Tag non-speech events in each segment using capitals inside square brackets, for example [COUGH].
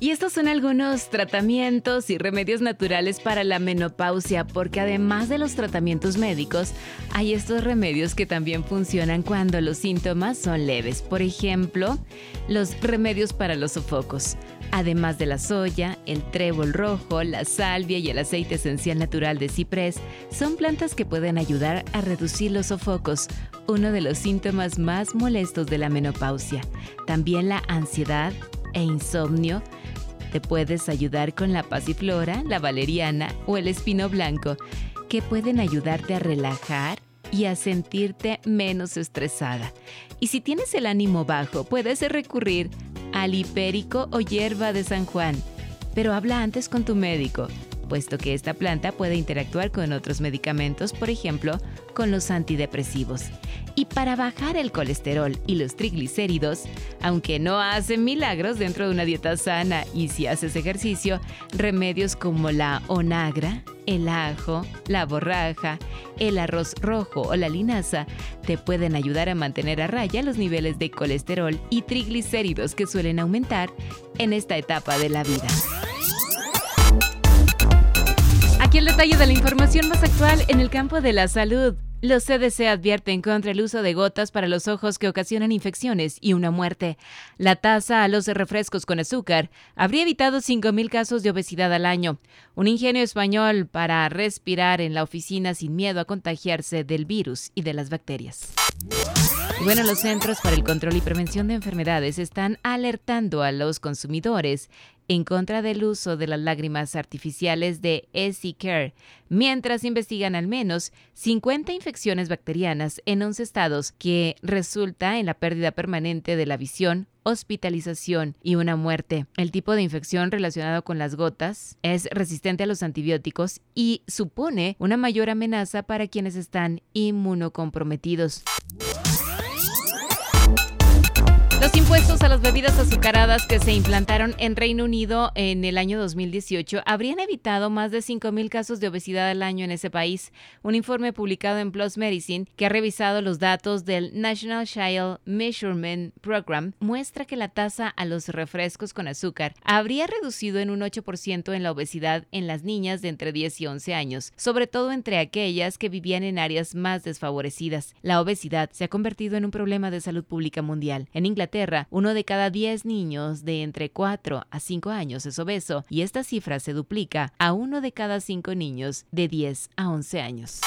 Y estos son algunos tratamientos y remedios naturales para la menopausia, porque además de los tratamientos médicos, hay estos remedios que también funcionan cuando los síntomas son leves. Por ejemplo, los remedios para los sofocos. Además de la soya, el trébol rojo, la salvia y el aceite esencial natural de ciprés, son plantas que pueden ayudar a reducir los sofocos, uno de los síntomas más molestos de la menopausia. También la ansiedad e insomnio te puedes ayudar con la pasiflora, la valeriana o el espino blanco, que pueden ayudarte a relajar y a sentirte menos estresada. Y si tienes el ánimo bajo, puedes recurrir al hipérico o hierba de San Juan. Pero habla antes con tu médico puesto que esta planta puede interactuar con otros medicamentos, por ejemplo, con los antidepresivos. Y para bajar el colesterol y los triglicéridos, aunque no hacen milagros dentro de una dieta sana y si haces ejercicio, remedios como la onagra, el ajo, la borraja, el arroz rojo o la linaza te pueden ayudar a mantener a raya los niveles de colesterol y triglicéridos que suelen aumentar en esta etapa de la vida. Aquí el detalle de la información más actual en el campo de la salud. Los CDC advierten contra el uso de gotas para los ojos que ocasionan infecciones y una muerte. La tasa a los refrescos con azúcar habría evitado 5.000 casos de obesidad al año. Un ingenio español para respirar en la oficina sin miedo a contagiarse del virus y de las bacterias. bueno, los Centros para el Control y Prevención de Enfermedades están alertando a los consumidores en contra del uso de las lágrimas artificiales de Care, mientras investigan al menos 50 infecciones bacterianas en 11 estados que resulta en la pérdida permanente de la visión, hospitalización y una muerte. El tipo de infección relacionado con las gotas es resistente a los antibióticos y supone una mayor amenaza para quienes están inmunocomprometidos. Los impuestos a las bebidas azucaradas que se implantaron en Reino Unido en el año 2018 habrían evitado más de 5.000 casos de obesidad al año en ese país. Un informe publicado en PLOS Medicine, que ha revisado los datos del National Child Measurement Program, muestra que la tasa a los refrescos con azúcar habría reducido en un 8% en la obesidad en las niñas de entre 10 y 11 años, sobre todo entre aquellas que vivían en áreas más desfavorecidas. La obesidad se ha convertido en un problema de salud pública mundial. En Inglaterra, uno de cada 10 niños de entre 4 a 5 años es obeso y esta cifra se duplica a uno de cada 5 niños de 10 a 11 años.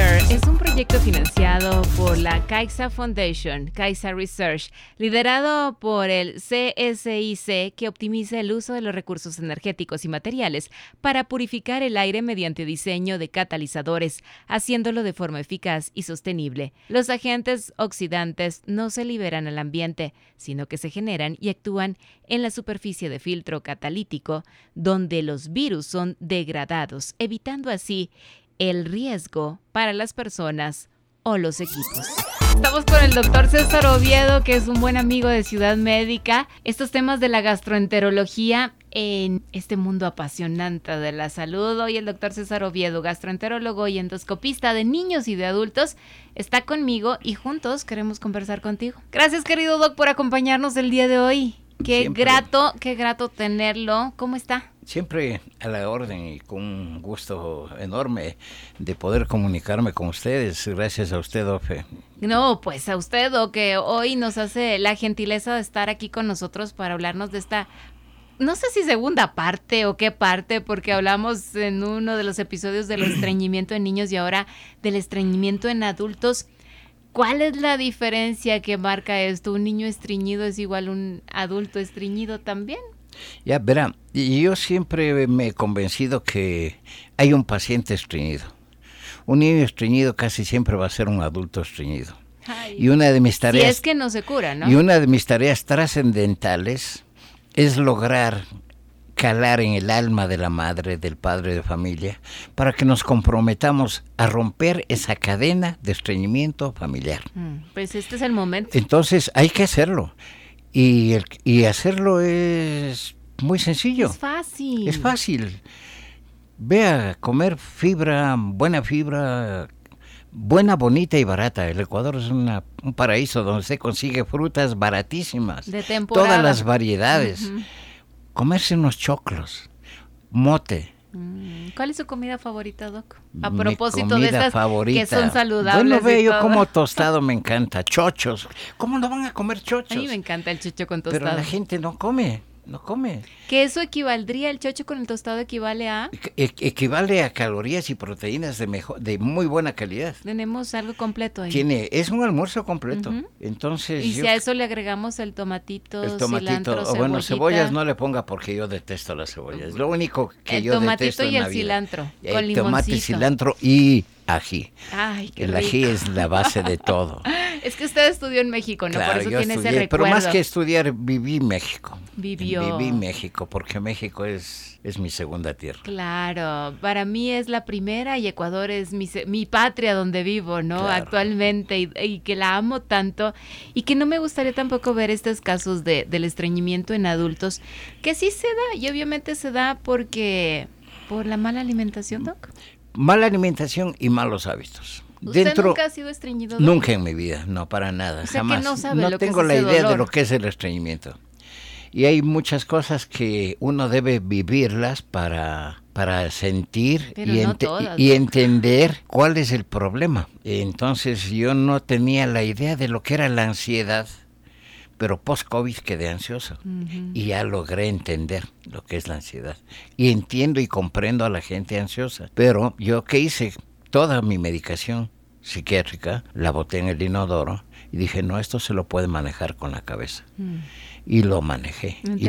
Es un proyecto financiado por la Caixa Foundation, Caixa Research, liderado por el CSIC que optimiza el uso de los recursos energéticos y materiales para purificar el aire mediante diseño de catalizadores, haciéndolo de forma eficaz y sostenible. Los agentes oxidantes no se liberan al ambiente, sino que se generan y actúan en la superficie de filtro catalítico, donde los virus son degradados, evitando así el riesgo para las personas o los equipos. Estamos con el doctor César Oviedo, que es un buen amigo de Ciudad Médica. Estos temas de la gastroenterología en este mundo apasionante de la salud. Hoy el doctor César Oviedo, gastroenterólogo y endoscopista de niños y de adultos, está conmigo y juntos queremos conversar contigo. Gracias, querido doc, por acompañarnos el día de hoy. Qué grato, qué grato tenerlo. ¿Cómo está? Siempre a la orden y con un gusto enorme de poder comunicarme con ustedes. Gracias a usted, Ofe. No, pues a usted, o que hoy nos hace la gentileza de estar aquí con nosotros para hablarnos de esta no sé si segunda parte o qué parte, porque hablamos en uno de los episodios del [CLEARS THROAT] estreñimiento en niños y ahora del estreñimiento en adultos. ¿Cuál es la diferencia que marca esto? ¿Un niño estreñido es igual a un adulto estreñido también? Ya, verá, yo siempre me he convencido que hay un paciente estreñido. Un niño estreñido casi siempre va a ser un adulto estreñido. y una de mis tareas... es que no se cura, ¿no? Y una de mis tareas trascendentales es lograr calar en el alma de la madre, del padre de familia, para que nos comprometamos a romper esa cadena de estreñimiento familiar. Mm, Pues este es el momento. Entonces hay que hacerlo. Y, el- y hacerlo es muy sencillo. Es fácil. Es fácil. Ve a comer fibra, buena fibra, buena, bonita y barata. El Ecuador es una- un paraíso donde se consigue frutas baratísimas. De temporada. Todas las variedades. Comerse unos choclos, mote. Mm, ¿Cuál es su comida favorita, Doc? A propósito de estas favorita. que son saludables. Bueno, ve, y yo todo. como [LAUGHS] tostado me encanta. Chochos. ¿Cómo no van a comer chochos? A mí me encanta el chocho con Pero tostado. la gente no come, no come. Que eso equivaldría, el chocho con el tostado equivale a... E- equivale a calorías y proteínas de mejor, de muy buena calidad. Tenemos algo completo ahí. Tiene, es un almuerzo completo. Entonces, y yo- si a eso le agregamos el tomatito, el tomatito, cilantro, o bueno, cebollas no le ponga porque yo detesto las cebollas. Lo único que El yo tomatito detesto y en el vida. cilantro, El con tomate, cilantro y ají. Ay, qué El rico. ají es la base de todo. [LAUGHS] Es que usted estudió en México, ¿no? Claro, Por eso yo tiene estudié, ese pero recuerdo. más que estudiar, viví México. Vivió. Viví México, porque México es, es mi segunda tierra. Claro, para mí es la primera y Ecuador es mi, mi patria donde vivo, ¿no? Claro. Actualmente y, y que la amo tanto y que no me gustaría tampoco ver estos casos de, del estreñimiento en adultos, que sí se da y obviamente se da porque por la mala alimentación, Doc. Mala alimentación y malos hábitos. ¿Usted Dentro, nunca ha sido estreñido? Doc? Nunca en mi vida, no, para nada, O sea que jamás. no sabe lo que tengo es la idea de lo que es el estreñimiento. Y hay muchas cosas que uno debe vivirlas para, para sentir y, no todas, y ¿no? entender cuál es el problema. Entonces yo no tenía la idea de lo que era la ansiedad, pero post-COVID quedé ansioso. Y ya logré entender lo que es la ansiedad. Y entiendo y comprendo a la gente ansiosa. Pero yo que hice toda mi medicación psiquiátrica, la boté en el inodoro y dije, no, esto se lo puede manejar con la cabeza. Mm. Y lo manejé. Y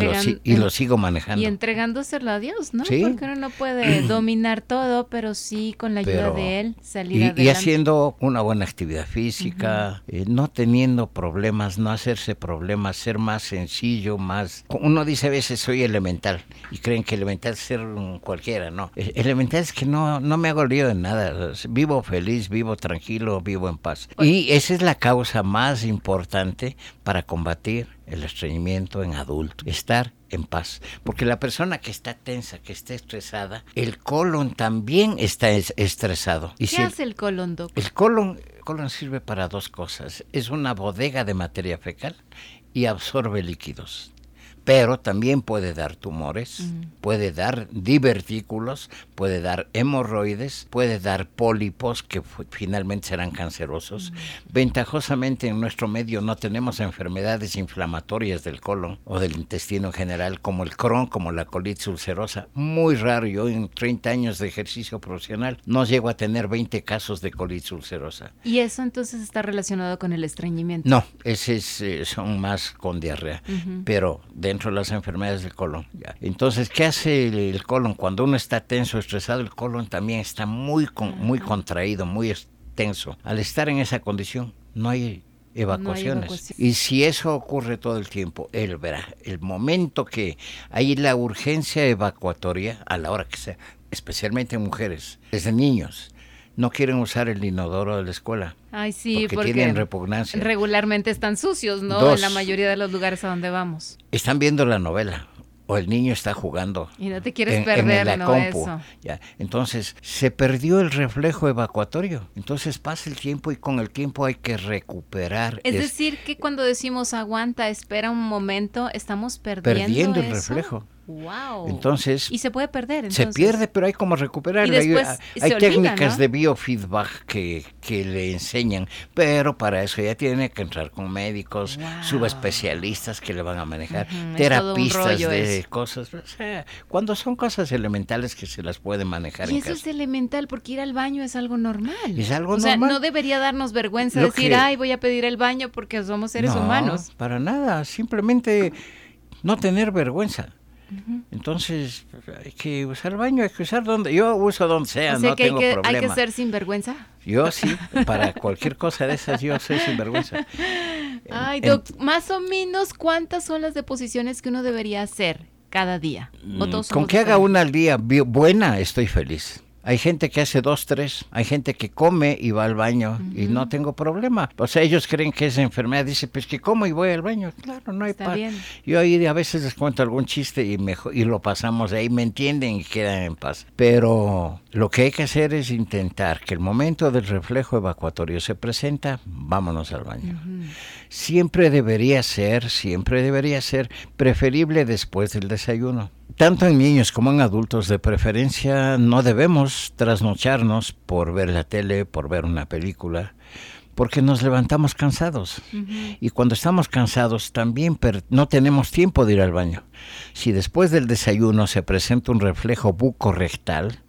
lo, y sigo manejando. Y entregándoselo a Dios, ¿no? Sí. Porque uno no puede [CLEARS THROAT] dominar todo, pero sí con la ayuda de él salir Y, adelante. y haciendo una buena actividad física, eh, no teniendo problemas, no hacerse problemas, ser más sencillo, más... Uno dice a veces soy elemental y creen que elemental es ser cualquiera, no. Eh, Elemental es que no, no me hago lío de nada, vivo feliz, vivo tranquilo, vivo en paz. Y esa es la causa más importante para combatir el estreñimiento en adulto, estar en paz. Porque la persona que está tensa, que está estresada, el colon también está es- estresado. Y ¿Qué si el- hace el colon, Doc? el colon, el colon sirve para dos cosas. Es una bodega de materia fecal y absorbe líquidos. Pero también puede dar tumores, puede dar divertículos, puede dar hemorroides, puede dar pólipos que finalmente serán cancerosos. Ventajosamente en nuestro medio no tenemos enfermedades inflamatorias del colon o del intestino en general, como el Crohn, como la colitis ulcerosa. Muy raro, yo en 30 años de ejercicio profesional no llego a tener 20 casos de colitis ulcerosa. Y eso entonces está relacionado con el estreñimiento. No, esos eh, son más con diarrea, pero dentro de las enfermedades del colon. ya. Entonces, ¿qué hace el, el colon? Cuando uno está tenso, estresado, el colon también está muy, con- muy contraído, muy tenso. Al estar en esa condición, no hay evacuaciones. evacuación. Y si eso ocurre todo el tiempo, él verá, el momento que hay la urgencia evacuatoria, a la hora que sea, especialmente en mujeres, desde niños, no quieren usar el inodoro de la escuela. Ay, sí, porque, porque, tienen repugnancia. regularmente están sucios, ¿no? Dos. En la mayoría de los lugares a donde vamos. están viendo la novela o el niño está jugando. Y no te quieres en- en perder, la ¿no? Eso. ya. Entonces, se perdió el reflejo evacuatorio. Entonces pasa el tiempo y con el tiempo hay que recuperar. Es es- decir, que cuando decimos aguanta, espera un momento, estamos perdiendo, Perdiendo el eso? reflejo. Wow. Entonces, y se puede perder. se pierde, pero hay como recuperarlo. Hay- olvida, técnicas ¿no? de biofeedback que, que le enseñan, pero para eso ya tiene que entrar con médicos, Wow. subespecialistas que le van a manejar, un terapistas de eso. cosas. O sea, cuando son cosas elementales que se las puede manejar Y en eso casa. es elemental porque ir al baño es algo normal. Es algo o sea, normal. no debería darnos vergüenza Lo decir, que- ay, voy a pedir el baño porque somos seres No, humanos. Para nada, simplemente no tener vergüenza. Entonces, hay que usar el baño, hay que usar donde. Yo uso donde sea, o sea no que hay tengo que, hay problema. que ser sinvergüenza. Yo sí, para cualquier cosa de esas, yo soy sinvergüenza. Ay, En- doc, más o menos, ¿cuántas son las deposiciones que uno debería hacer cada día? ¿O todos Con que haga una al día buena, estoy feliz. Hay gente que hace dos, tres. Hay gente que come y va al baño y no tengo problema. O sea, ellos creen que es enfermedad. Dice, pues que como y voy al baño. Claro, no hay Está bien. Yo ahí a veces les cuento algún chiste y, mejor, y lo pasamos ahí, me entienden y quedan en paz. Pero lo que hay que hacer es intentar que el momento del reflejo evacuatorio se presenta, vámonos al baño. Siempre debería ser, siempre debería ser preferible después del desayuno. Tanto en niños como en adultos, de preferencia, no debemos trasnocharnos por ver la tele, por ver una película, porque nos levantamos cansados. Y cuando estamos cansados también no tenemos tiempo de ir al baño. Si después del desayuno se presenta un reflejo bucorrectal,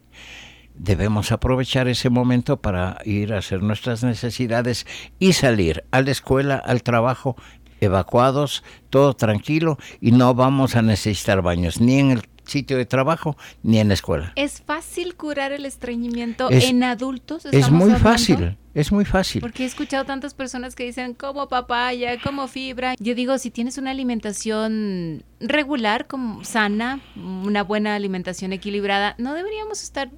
debemos aprovechar ese momento para ir a hacer nuestras necesidades y salir a la escuela, al trabajo, evacuados, todo tranquilo y no vamos a necesitar baños ni en el sitio de trabajo ni en la escuela. ¿Es fácil curar el estreñimiento Es- en adultos? Es muy hablando? fácil, es muy fácil. Porque he escuchado tantas personas que dicen como papaya, como fibra. Yo digo, si tienes una alimentación regular, como sana, una buena alimentación equilibrada, no deberíamos estar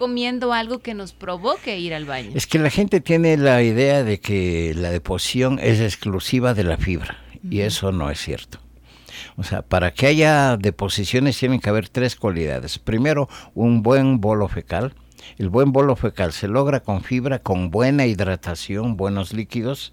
comiendo algo que nos provoque ir al baño. Es que la gente tiene la idea de que la deposición es exclusiva de la fibra y eso no es cierto. O sea, para que haya deposiciones tienen que haber tres cualidades. Primero, un buen bolo fecal. El buen bolo fecal se logra con fibra, con buena hidratación, buenos líquidos,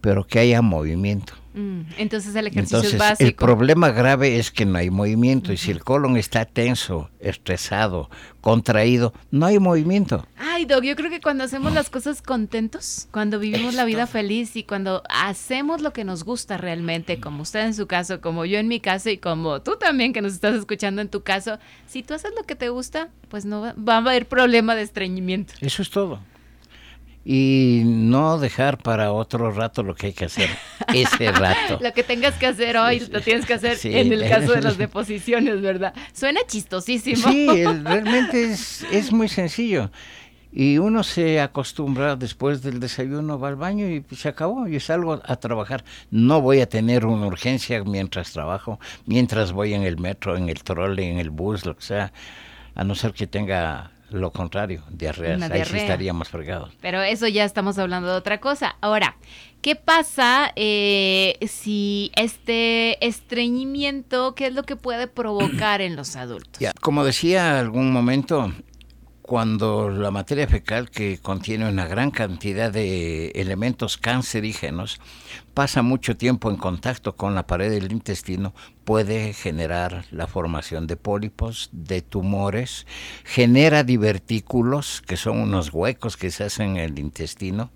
pero que haya movimiento. Mm, Entonces el ejercicio Entonces, es básico. el problema grave es que no hay movimiento y si el colon está tenso, estresado, contraído, no hay movimiento. Ay, Doc, yo creo que cuando hacemos las cosas contentos, cuando vivimos la vida feliz y cuando hacemos lo que nos gusta realmente, como usted en su caso, como yo en mi caso y como tú también que nos estás escuchando en tu caso, si tú haces lo que te gusta, pues no va, va a haber problema de estreñimiento. Eso es todo. Y no dejar para otro rato lo que hay que hacer [LAUGHS] ese rato. Lo que tengas que hacer hoy, lo tienes que hacer Sí. en el caso de las [LAUGHS] deposiciones, ¿verdad? Suena chistosísimo. Sí, [LAUGHS] realmente es, es muy sencillo. Y uno se acostumbra después del desayuno, va al baño y se acabó. Y salgo a trabajar. No voy a tener una urgencia mientras trabajo, mientras voy en el metro, en el trole, en el bus, lo que sea. A no ser que tenga lo contrario, diarreas. Una Ahí sí diarrea. estaríamos fregados. Pero eso ya estamos hablando de otra cosa. Ahora, ¿qué pasa eh, si este estreñimiento, qué es lo que puede provocar en los adultos? Ya, Como decía algún momento, cuando la materia fecal, que contiene una gran cantidad de elementos cancerígenos, pasa mucho tiempo en contacto con la pared del intestino, puede generar la formación de pólipos, de tumores, genera divertículos, que son unos huecos que se hacen en el intestino,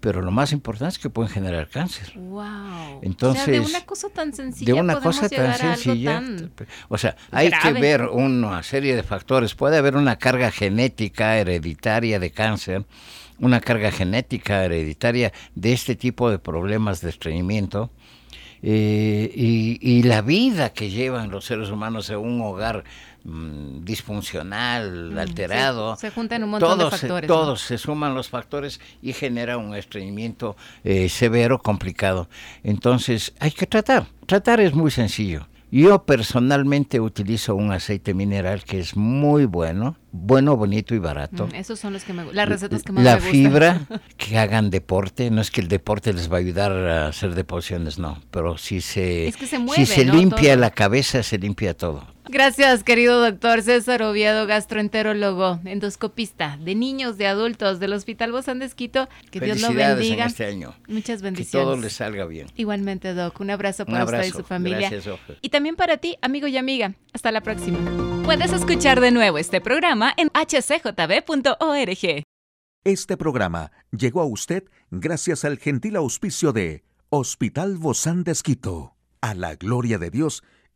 pero lo más importante es que pueden generar cáncer. Wow. Entonces, o sea, de una cosa tan sencilla de una cosa tan sencilla. tan- O sea, hay grave. que ver una serie de factores. Puede haber una carga genética hereditaria de cáncer, una carga genética hereditaria de este tipo de problemas de estreñimiento. eh, y, y la vida que llevan los seres humanos en un hogar mm, disfuncional, Mm, alterado. Se, se juntan un montón todos, de factores. ¿no? todos se suman los factores y genera un estreñimiento eh, severo, complicado. Entonces, hay que tratar. Tratar es muy sencillo. Yo personalmente utilizo un aceite mineral que es muy bueno, bueno, bonito y barato. Mm, esos son los que me, las recetas que más La me gustan. fibra, [LAUGHS] que hagan deporte, no es que el deporte les va a ayudar a hacer deposiciones, no, pero si se, Es que se mueve, si se ¿no? limpia Todo. la cabeza, se limpia todo. Gracias, querido doctor César Oviedo, gastroenterólogo, endoscopista de niños, de adultos del Hospital Bozán de Esquito. Que Dios lo bendiga. en este año. Muchas Que bendiciones. todo les salga bien. Igualmente, Doc. Un abrazo Un para usted y su familia. Gracias, Ofe. Y también para ti, amigo y amiga. Hasta la próxima. Puedes escuchar de nuevo este programa en hcjb.org. Este programa llegó a usted gracias al gentil auspicio de Hospital Bozán de Esquito, a la gloria de Dios